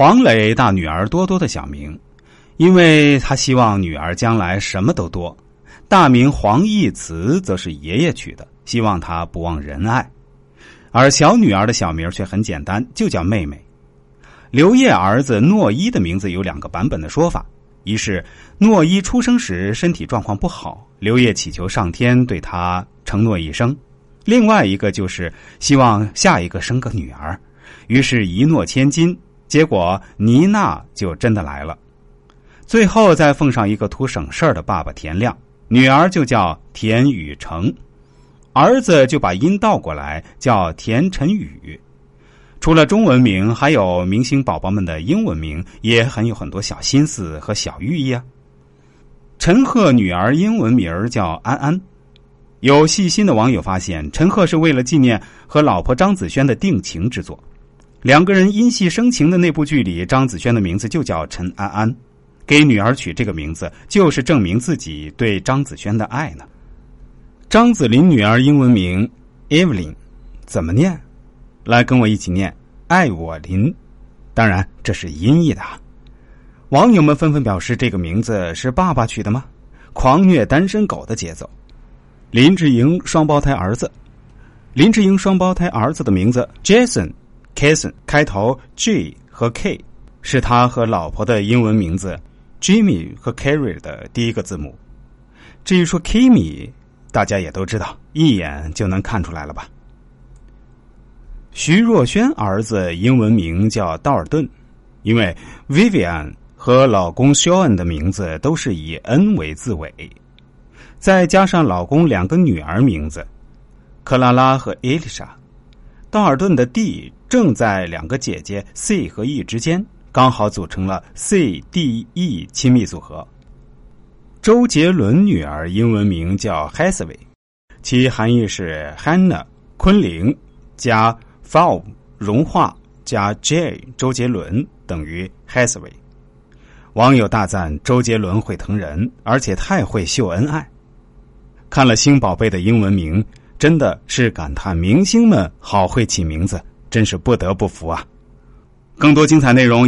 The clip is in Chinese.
黄磊大女儿多多的小名，因为他希望女儿将来什么都多。大名黄义慈则是爷爷取的，希望她不忘仁爱。而小女儿的小名却很简单，就叫妹妹。刘烨儿子诺一的名字有两个版本的说法：一是诺一出生时身体状况不好，刘烨祈求上天对他承诺一生；另外一个就是希望下一个生个女儿，于是一诺千金。结果妮娜就真的来了。最后再奉上一个图省事儿的爸爸田亮，女儿就叫田雨成，儿子就把音倒过来叫田晨宇。除了中文名，还有明星宝宝们的英文名，也很有很多小心思和小寓意啊。陈赫女儿英文名叫安安，有细心的网友发现，陈赫是为了纪念和老婆张子萱的定情之作。两个人因戏生情的那部剧里，张子萱的名字就叫陈安安，给女儿取这个名字，就是证明自己对张子萱的爱呢。张子林女儿英文名 Evelyn，怎么念？来跟我一起念“爱我林”，当然这是音译的。网友们纷纷表示，这个名字是爸爸取的吗？狂虐单身狗的节奏。林志颖双胞胎儿子，林志颖双胞胎儿子的名字 Jason、Kason 开头 G 和 K，是他和老婆的英文名字 Jimmy 和 Carrie 的第一个字母。至于说 Kimi，大家也都知道，一眼就能看出来了吧？徐若瑄儿子英文名叫道尔顿，因为 Vivian 和老公 Sean 的名字都是以 N 为字尾，再加上老公两个女儿名字克拉拉和伊丽莎，道尔顿的 D 正在两个姐姐 C 和 E 之间，刚好组成了 C D E 亲密组合。周杰伦女儿英文名叫 Hassway，其含义是 Hannah 昆凌加。Fall 融化加 J 周杰伦等于 Hathaway，网友大赞周杰伦会疼人，而且太会秀恩爱。看了星宝贝的英文名，真的是感叹明星们好会起名字，真是不得不服啊！更多精彩内容。